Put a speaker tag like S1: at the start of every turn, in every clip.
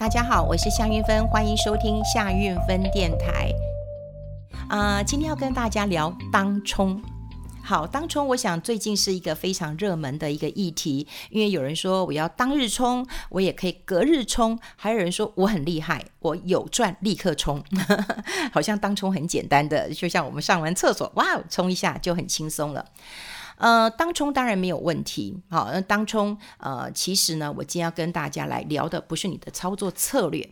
S1: 大家好，我是夏运芬，欢迎收听夏运芬电台。啊、呃，今天要跟大家聊当冲。好，当冲，我想最近是一个非常热门的一个议题，因为有人说我要当日冲，我也可以隔日冲，还有人说我很厉害，我有赚立刻冲，好像当冲很简单的，就像我们上完厕所，哇，冲一下就很轻松了。呃，当冲当然没有问题。好，那当冲，呃，其实呢，我今天要跟大家来聊的不是你的操作策略，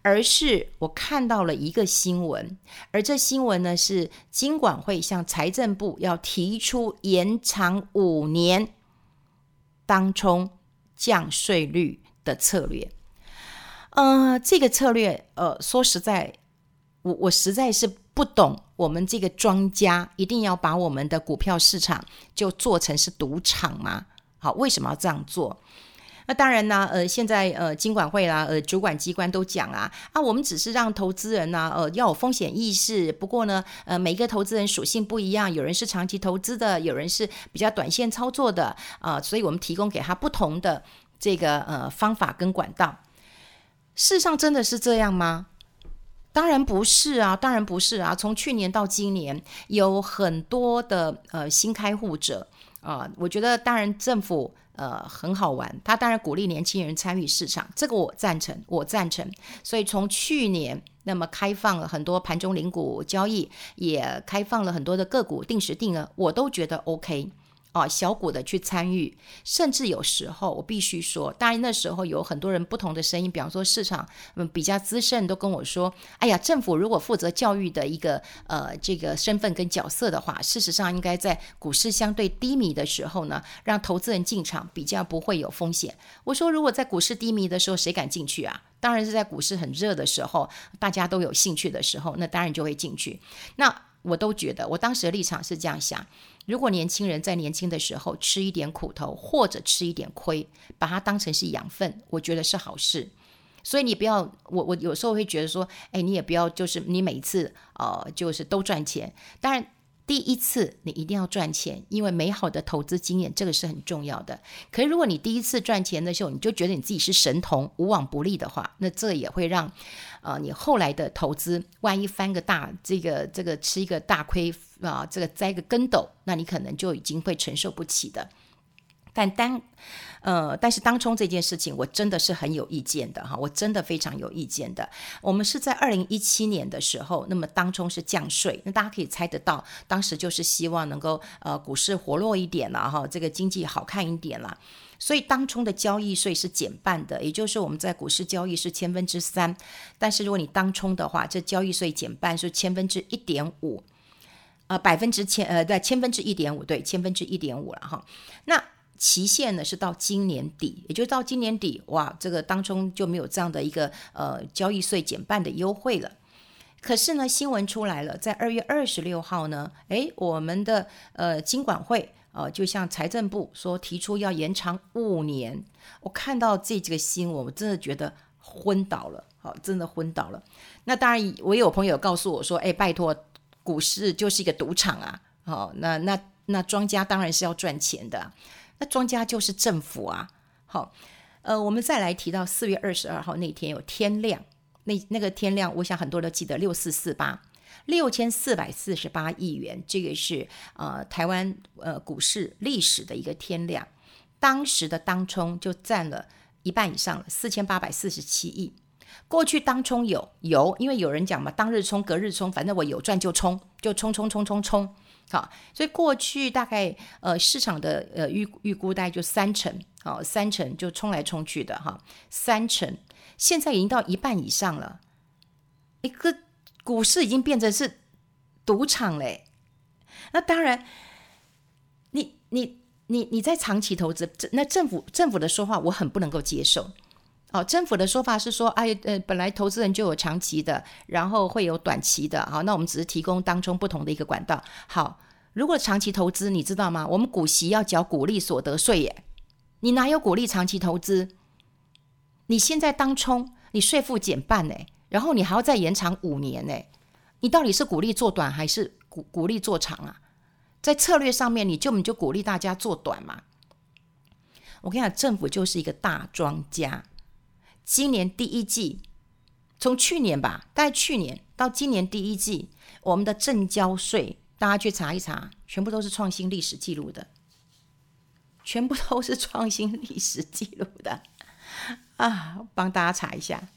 S1: 而是我看到了一个新闻，而这新闻呢是金管会向财政部要提出延长五年当冲降税率的策略。呃，这个策略，呃，说实在，我我实在是不懂。我们这个庄家一定要把我们的股票市场就做成是赌场吗？好，为什么要这样做？那当然呢，呃，现在呃，金管会啦，呃，主管机关都讲啊，啊，我们只是让投资人呢，呃，要有风险意识。不过呢，呃，每个投资人属性不一样，有人是长期投资的，有人是比较短线操作的啊，所以我们提供给他不同的这个呃方法跟管道。事实上，真的是这样吗？当然不是啊，当然不是啊。从去年到今年，有很多的呃新开户者啊、我觉得当然政府呃很好玩，他当然鼓励年轻人参与市场，这个我赞成，我赞成。所以从去年那么开放了很多盘中零股交易，也开放了很多的个股定时定额，我都觉得 OK。啊，小股的去参与，甚至有时候我必须说，当然那时候有很多人不同的声音，比方说市场嗯比较资深都跟我说，哎呀，政府如果负责教育的一个呃这个身份跟角色的话，事实上应该在股市相对低迷的时候呢，让投资人进场比较不会有风险。我说，如果在股市低迷的时候，谁敢进去啊？当然是在股市很热的时候，大家都有兴趣的时候，那当然就会进去。那我都觉得，我当时的立场是这样想。如果年轻人在年轻的时候吃一点苦头，或者吃一点亏，把它当成是养分，我觉得是好事。所以你不要，我我有时候会觉得说，哎，你也不要就是你每次呃就是都赚钱。当然第一次你一定要赚钱，因为美好的投资经验这个是很重要的。可是如果你第一次赚钱的时候，你就觉得你自己是神童，无往不利的话，那这也会让。啊，你后来的投资，万一翻个大，这个这个吃一个大亏啊，这个栽个跟斗，那你可能就已经会承受不起的。但当，呃，但是当冲这件事情，我真的是很有意见的哈，我真的非常有意见的。我们是在二零一七年的时候，那么当冲是降税，那大家可以猜得到，当时就是希望能够呃股市活络一点了哈，这个经济好看一点了。所以当冲的交易税是减半的，也就是我们在股市交易是千分之三，但是如果你当冲的话，这交易税减半是千分之一点五，呃，百分之千呃对千分之一点五，对千分之一点五了哈。那期限呢是到今年底，也就是到今年底，哇，这个当中就没有这样的一个呃交易税减半的优惠了。可是呢，新闻出来了，在二月二十六号呢，诶，我们的呃金管会。呃，就像财政部说提出要延长五年，我看到这这个新闻，我真的觉得昏倒了，好，真的昏倒了。那当然，我有朋友告诉我说，哎，拜托，股市就是一个赌场啊，好，那那那庄家当然是要赚钱的，那庄家就是政府啊，好，呃，我们再来提到四月二十二号那天有天量，那那个天量，我想很多人都记得六四四八。六千四百四十八亿元，这个是呃台湾呃股市历史的一个天量，当时的当冲就占了一半以上了，四千八百四十七亿。过去当冲有有，因为有人讲嘛，当日冲、隔日冲，反正我有赚就冲，就冲冲冲冲冲，好，所以过去大概呃市场的呃预预估大概就三成，好，三成就冲来冲去的哈，三成，现在已经到一半以上了，一个。股市已经变成是赌场嘞，那当然你，你你你你在长期投资，那政府政府的说话我很不能够接受。好，政府的说法是说，哎呃，本来投资人就有长期的，然后会有短期的，好，那我们只是提供当中不同的一个管道。好，如果长期投资，你知道吗？我们股息要缴股利所得税耶，你哪有股利长期投资？你现在当冲，你税负减半呢？然后你还要再延长五年呢？你到底是鼓励做短还是鼓鼓励做长啊？在策略上面，你就你就鼓励大家做短嘛？我跟你讲，政府就是一个大庄家，今年第一季，从去年吧，大概去年到今年第一季，我们的证交税，大家去查一查，全部都是创新历史记录的，全部都是创新历史记录的 啊！帮大家查一下，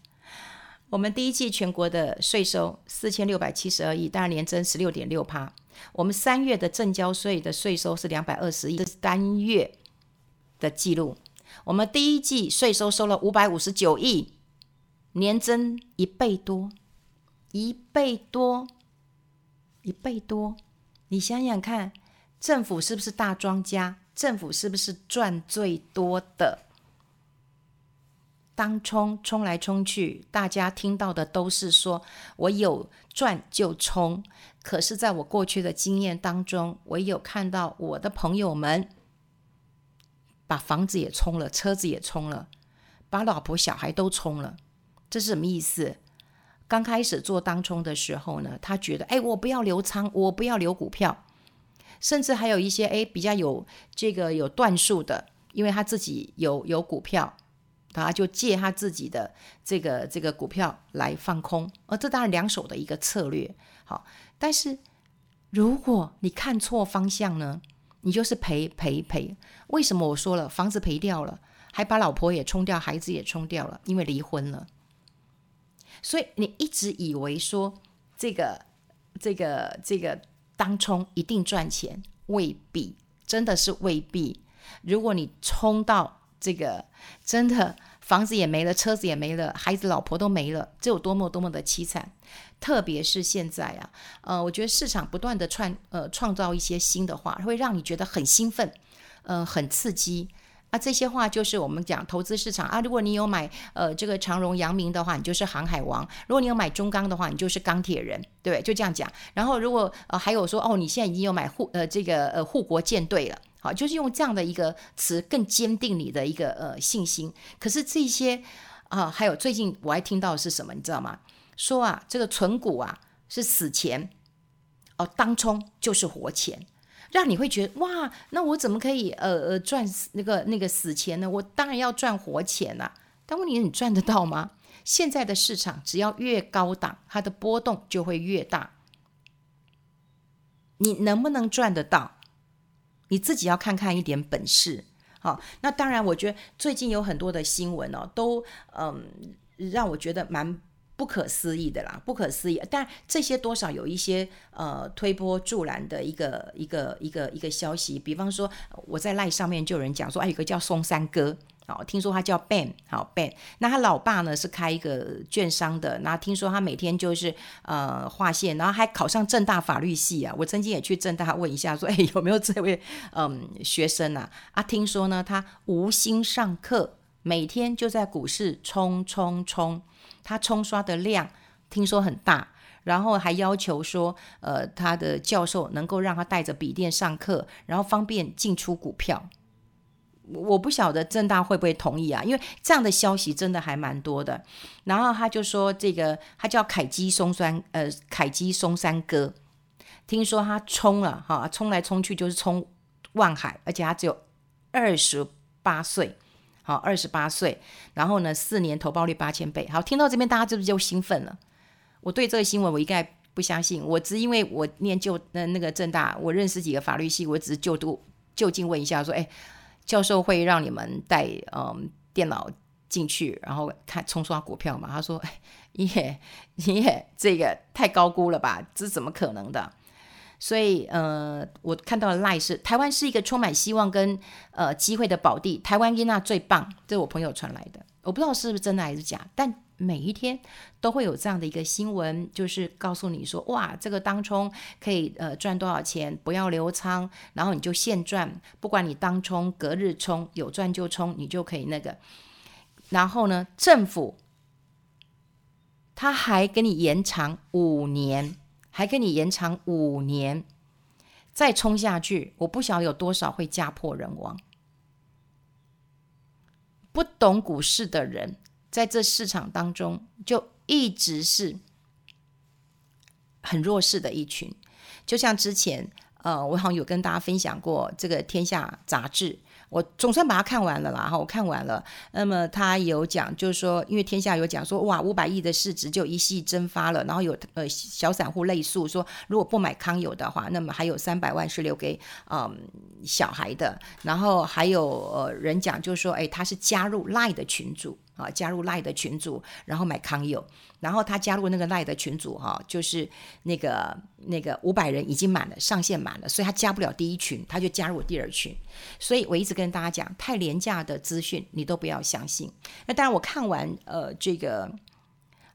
S1: 我们第一季全国的税收四千六百七十二亿，当然年增十六点六趴。我们三月的证交税的税收是两百二十亿，这是单月的记录。我们第一季税收收了五百五十九亿，年增一倍多，一倍多，一倍多。你想想看，政府是不是大庄家？政府是不是赚最多的？当冲冲来冲去，大家听到的都是说我有赚就冲。可是，在我过去的经验当中，我有看到我的朋友们把房子也冲了，车子也冲了，把老婆小孩都冲了。这是什么意思？刚开始做当冲的时候呢，他觉得，哎，我不要留仓，我不要留股票，甚至还有一些哎比较有这个有段数的，因为他自己有有股票。他就借他自己的这个这个股票来放空，而这当然两手的一个策略。好，但是如果你看错方向呢，你就是赔赔赔。为什么我说了房子赔掉了，还把老婆也冲掉，孩子也冲掉了，因为离婚了。所以你一直以为说这个这个这个当冲一定赚钱，未必，真的是未必。如果你冲到。这个真的房子也没了，车子也没了，孩子老婆都没了，这有多么多么的凄惨。特别是现在啊，呃，我觉得市场不断的创呃创造一些新的话，会让你觉得很兴奋，呃，很刺激啊。这些话就是我们讲投资市场啊。如果你有买呃这个长荣、阳明的话，你就是航海王；如果你有买中钢的话，你就是钢铁人，对对？就这样讲。然后如果呃还有说哦，你现在已经有买护呃这个呃护国舰队了。好，就是用这样的一个词更坚定你的一个呃信心。可是这些啊，还有最近我还听到是什么，你知道吗？说啊，这个存股啊是死钱，哦，当冲就是活钱，让你会觉得哇，那我怎么可以呃呃赚那个那个死钱呢？我当然要赚活钱呐、但问题是你赚得到吗？现在的市场只要越高档，它的波动就会越大。你能不能赚得到？你自己要看看一点本事，好，那当然，我觉得最近有很多的新闻哦，都嗯让我觉得蛮不可思议的啦，不可思议。但这些多少有一些呃推波助澜的一个一个一个一个消息，比方说我在赖上面就有人讲说，哎，有个叫松山哥。好，听说他叫 Ben，好 Ben。那他老爸呢是开一个券商的，那听说他每天就是呃划线，然后还考上正大法律系啊。我曾经也去正大问一下，说哎有没有这位嗯学生啊？啊，听说呢他无心上课，每天就在股市冲冲冲，他冲刷的量听说很大，然后还要求说呃他的教授能够让他带着笔电上课，然后方便进出股票。我不晓得政大会不会同意啊？因为这样的消息真的还蛮多的。然后他就说，这个他叫凯基松山，呃，凯基松山哥，听说他冲了哈，冲来冲去就是冲万海，而且他只有二十八岁，好，二十八岁。然后呢，四年投报率八千倍。好，听到这边大家是不是就兴奋了？我对这个新闻我应该不相信，我只因为我念就那那个政大，我认识几个法律系，我只是就读就近问一下，说，哎。教授会让你们带嗯电脑进去，然后看冲刷股票嘛？他说：“ 你也你也这个太高估了吧？这怎么可能的？”所以呃，我看到的赖是台湾是一个充满希望跟呃机会的宝地，台湾伊娜最棒，这是我朋友传来的，我不知道是不是真的还是假，但。每一天都会有这样的一个新闻，就是告诉你说，哇，这个当冲可以呃赚多少钱，不要留仓，然后你就现赚，不管你当冲、隔日冲，有赚就冲，你就可以那个。然后呢，政府他还给你延长五年，还给你延长五年，再冲下去，我不晓得有多少会家破人亡。不懂股市的人。在这市场当中，就一直是很弱势的一群。就像之前，呃，我好像有跟大家分享过这个《天下杂志》我总算把它看完了啦，哈，我看完了。那么他有讲，就是说，因为天下有讲说，哇，五百亿的市值就一夕蒸发了。然后有呃小散户类诉说，如果不买康友的话，那么还有三百万是留给嗯小孩的。然后还有呃人讲，就是说，哎，他是加入 Line 的群组。啊，加入赖的群组，然后买康友，然后他加入那个赖的群组，哈，就是那个那个五百人已经满了，上限满了，所以他加不了第一群，他就加入第二群。所以我一直跟大家讲，太廉价的资讯你都不要相信。那当然，我看完呃这个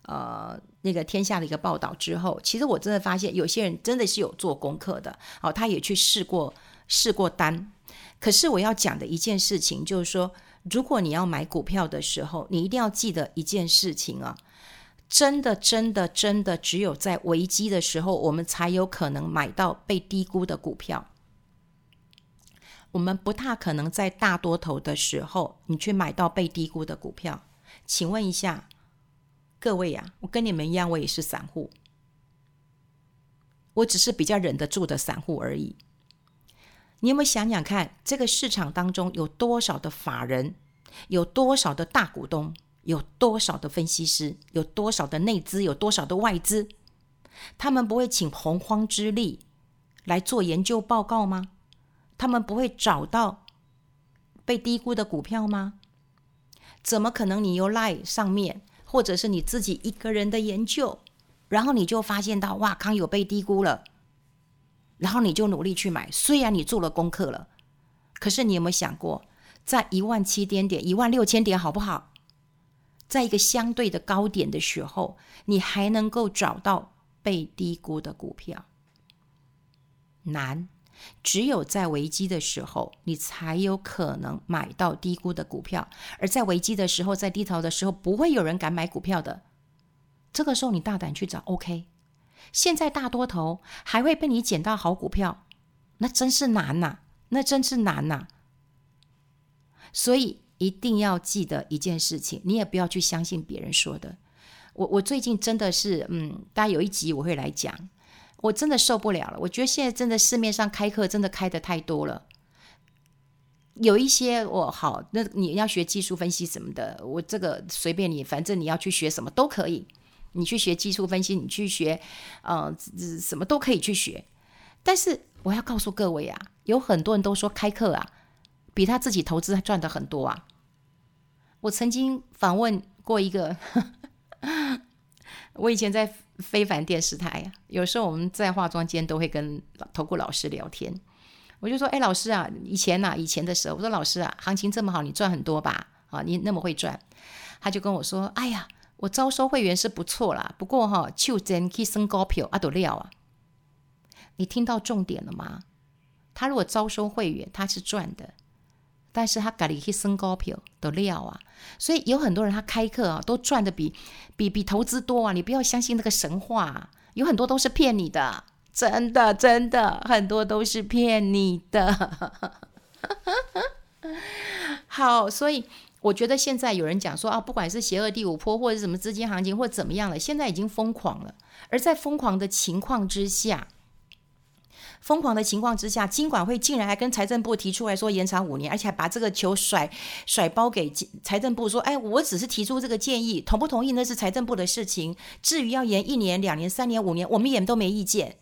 S1: 呃那个天下的一个报道之后，其实我真的发现有些人真的是有做功课的，哦，他也去试过试过单。可是我要讲的一件事情就是说。如果你要买股票的时候，你一定要记得一件事情啊，真的，真的，真的，只有在危机的时候，我们才有可能买到被低估的股票。我们不大可能在大多头的时候，你去买到被低估的股票。请问一下各位呀，我跟你们一样，我也是散户，我只是比较忍得住的散户而已。你有没有想想看，这个市场当中有多少的法人，有多少的大股东，有多少的分析师，有多少的内资，有多少的外资？他们不会请洪荒之力来做研究报告吗？他们不会找到被低估的股票吗？怎么可能？你又赖上面，或者是你自己一个人的研究，然后你就发现到哇，康友被低估了。然后你就努力去买，虽然你做了功课了，可是你有没有想过，在一万七点点、一万六千点，好不好？在一个相对的高点的时候，你还能够找到被低估的股票？难，只有在危机的时候，你才有可能买到低估的股票。而在危机的时候，在低潮的时候，不会有人敢买股票的。这个时候，你大胆去找，OK。现在大多头还会被你捡到好股票，那真是难呐、那真是难呐、所以一定要记得一件事情，你也不要去相信别人说的。我我最近真的是，嗯，大家有一集我会来讲，我真的受不了了。我觉得现在真的市面上开课真的开得太多了，有一些我好，那你要学技术分析什么的，我这个随便你，反正你要去学什么都可以。你去学技术分析，你去学，呃，什么都可以去学。但是我要告诉各位啊，有很多人都说开课啊，比他自己投资赚的很多啊。我曾经访问过一个，我以前在非凡电视台，有时候我们在化妆间都会跟投顾老师聊天。我就说，哎，老师啊，以前呐、以前的时候，我说老师啊，行情这么好，你赚很多吧？啊，你那么会赚？他就跟我说，哎呀。我招收会员是不错啦，不过哈，就真去升高票啊，都料啊！你听到重点了吗？他如果招收会员，他是赚的，但是他改了去升高票都料啊！所以有很多人他开课啊，都赚的比比比投资多啊！你不要相信那个神话，有很多都是骗你的，真的真的很多都是骗你的。好，所以。我觉得现在有人讲说啊，不管是邪恶第五波，或者什么资金行情，或怎么样了，现在已经疯狂了。而在疯狂的情况之下，疯狂的情况之下，金管会竟然还跟财政部提出来说延长五年，而且还把这个球甩甩包给财政部说，哎，我只是提出这个建议，同不同意那是财政部的事情。至于要延一年、两年、三年、五年，我们也都没意见。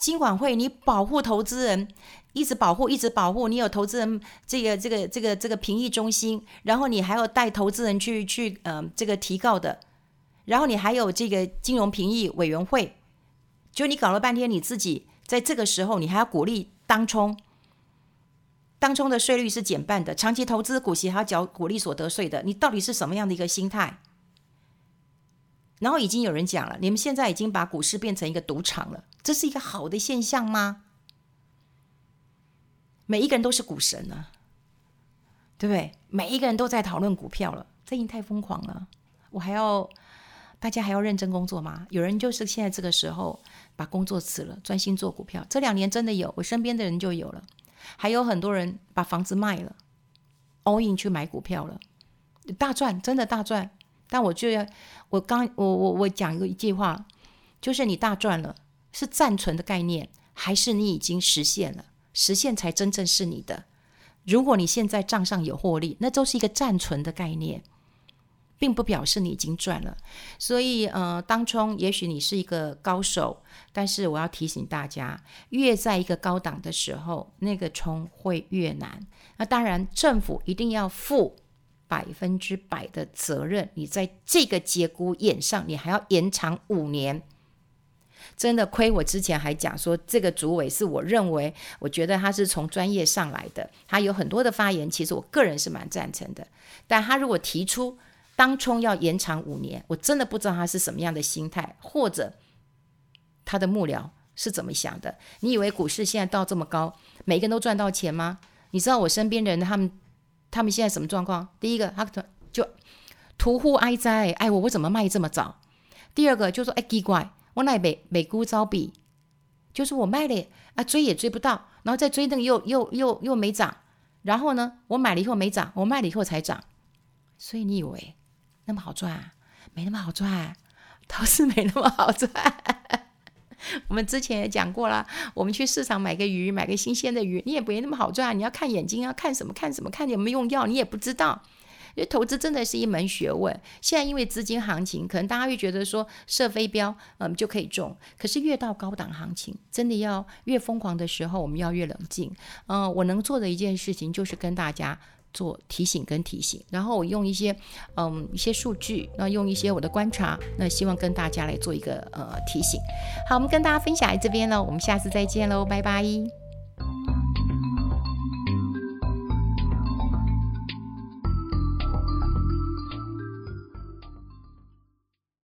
S1: 金管会，你保护投资人。一直保护，一直保护。你有投资人这个、这个、这个、这个评议中心，然后你还要带投资人去去嗯、这个提告的，然后你还有这个金融评议委员会。就你搞了半天，你自己在这个时候，你还要鼓励当冲，当冲的税率是减半的，长期投资股息还要缴股利所得税的，你到底是什么样的一个心态？然后已经有人讲了，你们现在已经把股市变成一个赌场了，这是一个好的现象吗？每一个人都是股神呢、啊，对不对？每一个人都在讨论股票了，这已经太疯狂了。我还要大家还要认真工作吗？有人就是现在这个时候把工作辞了，专心做股票。这两年真的有，我身边的人就有了。还有很多人把房子卖了，all in 去买股票了，大赚，真的大赚。但我就要，我刚我我我讲一个一句话，就是你大赚了，是暂存的概念，还是你已经实现了？实现才真正是你的，如果你现在账上有获利，那都是一个暂存的概念，并不表示你已经赚了。所以，呃，当冲也许你是一个高手，但是我要提醒大家，越在一个高档的时候，那个冲会越难。那当然，政府一定要负百分之百的责任。你在这个节骨眼上，你还要延长五年。真的亏！我之前还讲说，这个主委是我认为，我觉得他是从专业上来的，他有很多的发言，其实我个人是蛮赞成的。但他如果提出当冲要延长五年，我真的不知道他是什么样的心态，或者他的幕僚是怎么想的。你以为股市现在到这么高，每个人都赚到钱吗？你知道我身边的人他们他们现在什么状况？第一个，他就屠户哀哉，哎我我怎么卖这么早？第二个就说哎奇怪。我那美美股招比，就是我卖了啊，追也追不到，然后再追那个又又又又没涨，然后呢，我买了以后没涨，我卖了以后才涨，所以你以为那么好赚？没那么好赚，都是没那么好赚。我们之前也讲过了，我们去市场买个鱼，买个新鲜的鱼，你也不会那么好赚，你要看眼睛，要看什么看什么，看有没有用药，你也不知道。因为投资真的是一门学问。现在因为资金行情，可能大家会觉得说射飞镖，嗯，就可以中。可是越到高档行情，真的要越疯狂的时候，我们要越冷静。嗯，我能做的一件事情就是跟大家做提醒跟提醒，然后我用一些嗯一些数据，那用一些我的观察，那希望跟大家来做一个呃提醒。好，我们跟大家分享在这边了，我们下次再见喽，拜拜。